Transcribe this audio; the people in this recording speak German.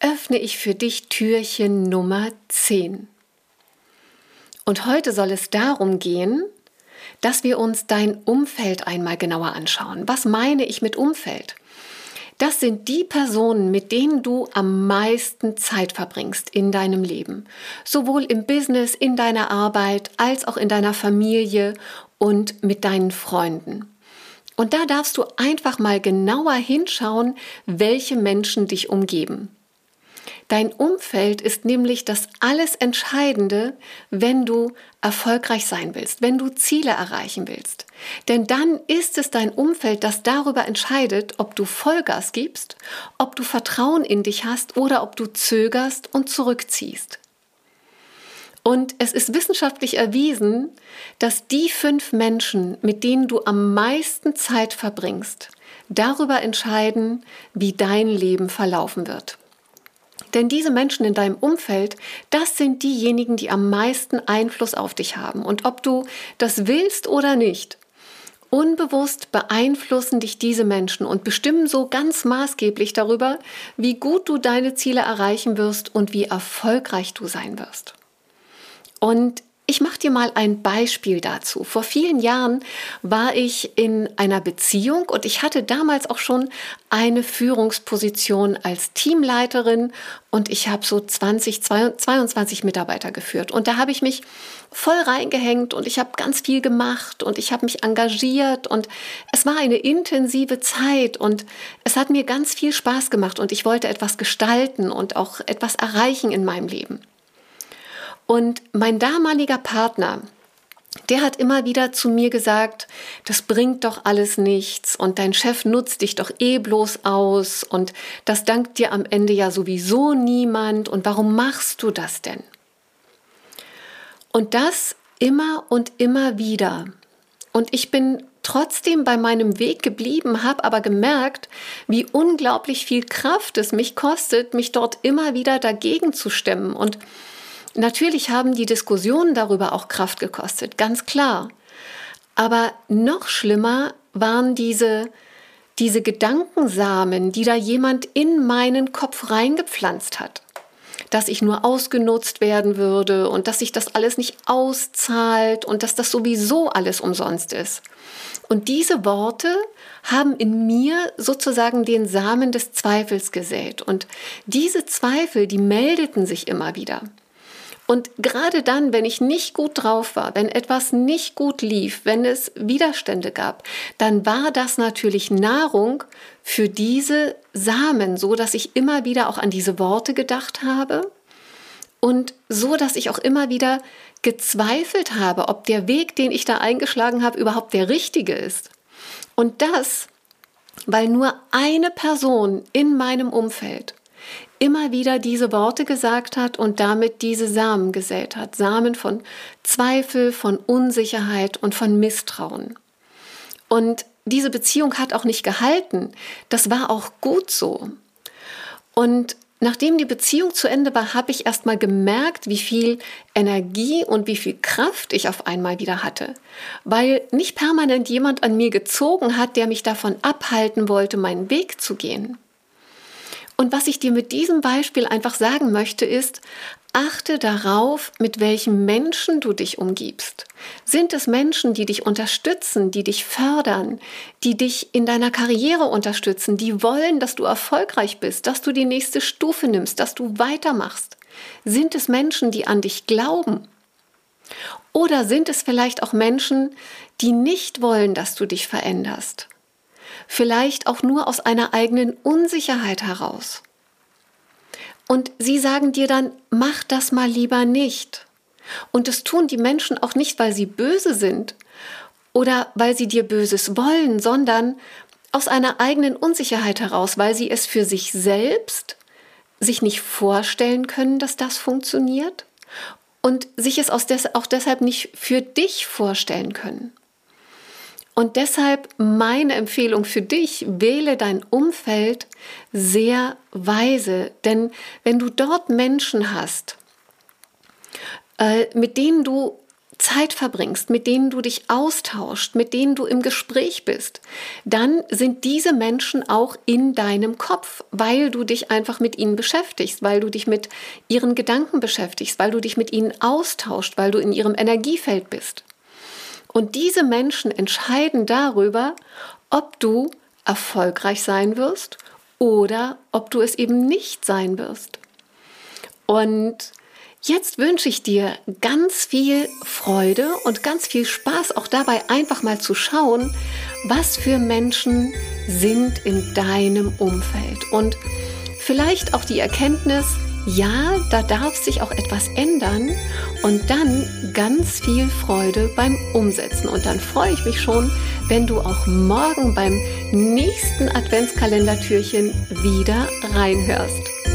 öffne ich für dich Türchen Nummer 10. Und heute soll es darum gehen, dass wir uns dein Umfeld einmal genauer anschauen. Was meine ich mit Umfeld? Das sind die Personen, mit denen du am meisten Zeit verbringst in deinem Leben. Sowohl im Business, in deiner Arbeit, als auch in deiner Familie und mit deinen Freunden. Und da darfst du einfach mal genauer hinschauen, welche Menschen dich umgeben. Dein Umfeld ist nämlich das alles Entscheidende, wenn du erfolgreich sein willst, wenn du Ziele erreichen willst. Denn dann ist es dein Umfeld, das darüber entscheidet, ob du Vollgas gibst, ob du Vertrauen in dich hast oder ob du zögerst und zurückziehst. Und es ist wissenschaftlich erwiesen, dass die fünf Menschen, mit denen du am meisten Zeit verbringst, darüber entscheiden, wie dein Leben verlaufen wird. Denn diese Menschen in deinem Umfeld, das sind diejenigen, die am meisten Einfluss auf dich haben. Und ob du das willst oder nicht, unbewusst beeinflussen dich diese Menschen und bestimmen so ganz maßgeblich darüber, wie gut du deine Ziele erreichen wirst und wie erfolgreich du sein wirst. Und ich mache dir mal ein Beispiel dazu. Vor vielen Jahren war ich in einer Beziehung und ich hatte damals auch schon eine Führungsposition als Teamleiterin und ich habe so 20, 22 Mitarbeiter geführt. Und da habe ich mich voll reingehängt und ich habe ganz viel gemacht und ich habe mich engagiert und es war eine intensive Zeit und es hat mir ganz viel Spaß gemacht und ich wollte etwas gestalten und auch etwas erreichen in meinem Leben. Und mein damaliger Partner, der hat immer wieder zu mir gesagt, das bringt doch alles nichts und dein Chef nutzt dich doch eh bloß aus und das dankt dir am Ende ja sowieso niemand und warum machst du das denn? Und das immer und immer wieder. Und ich bin trotzdem bei meinem Weg geblieben, habe aber gemerkt, wie unglaublich viel Kraft es mich kostet, mich dort immer wieder dagegen zu stemmen und Natürlich haben die Diskussionen darüber auch Kraft gekostet, ganz klar. Aber noch schlimmer waren diese, diese Gedankensamen, die da jemand in meinen Kopf reingepflanzt hat. Dass ich nur ausgenutzt werden würde und dass sich das alles nicht auszahlt und dass das sowieso alles umsonst ist. Und diese Worte haben in mir sozusagen den Samen des Zweifels gesät. Und diese Zweifel, die meldeten sich immer wieder. Und gerade dann, wenn ich nicht gut drauf war, wenn etwas nicht gut lief, wenn es Widerstände gab, dann war das natürlich Nahrung für diese Samen, so dass ich immer wieder auch an diese Worte gedacht habe und so dass ich auch immer wieder gezweifelt habe, ob der Weg, den ich da eingeschlagen habe, überhaupt der richtige ist. Und das, weil nur eine Person in meinem Umfeld immer wieder diese Worte gesagt hat und damit diese Samen gesät hat. Samen von Zweifel, von Unsicherheit und von Misstrauen. Und diese Beziehung hat auch nicht gehalten. Das war auch gut so. Und nachdem die Beziehung zu Ende war, habe ich erst mal gemerkt, wie viel Energie und wie viel Kraft ich auf einmal wieder hatte. Weil nicht permanent jemand an mir gezogen hat, der mich davon abhalten wollte, meinen Weg zu gehen. Und was ich dir mit diesem Beispiel einfach sagen möchte, ist, achte darauf, mit welchen Menschen du dich umgibst. Sind es Menschen, die dich unterstützen, die dich fördern, die dich in deiner Karriere unterstützen, die wollen, dass du erfolgreich bist, dass du die nächste Stufe nimmst, dass du weitermachst? Sind es Menschen, die an dich glauben? Oder sind es vielleicht auch Menschen, die nicht wollen, dass du dich veränderst? Vielleicht auch nur aus einer eigenen Unsicherheit heraus. Und sie sagen dir dann, mach das mal lieber nicht. Und das tun die Menschen auch nicht, weil sie böse sind oder weil sie dir Böses wollen, sondern aus einer eigenen Unsicherheit heraus, weil sie es für sich selbst sich nicht vorstellen können, dass das funktioniert und sich es auch deshalb nicht für dich vorstellen können. Und deshalb meine Empfehlung für dich, wähle dein Umfeld sehr weise. Denn wenn du dort Menschen hast, äh, mit denen du Zeit verbringst, mit denen du dich austauscht, mit denen du im Gespräch bist, dann sind diese Menschen auch in deinem Kopf, weil du dich einfach mit ihnen beschäftigst, weil du dich mit ihren Gedanken beschäftigst, weil du dich mit ihnen austauscht, weil du in ihrem Energiefeld bist. Und diese Menschen entscheiden darüber, ob du erfolgreich sein wirst oder ob du es eben nicht sein wirst. Und Jetzt wünsche ich dir ganz viel Freude und ganz viel Spaß auch dabei einfach mal zu schauen, was für Menschen sind in deinem Umfeld und vielleicht auch die Erkenntnis, ja, da darf sich auch etwas ändern und dann ganz viel Freude beim Umsetzen. Und dann freue ich mich schon, wenn du auch morgen beim nächsten Adventskalendertürchen wieder reinhörst.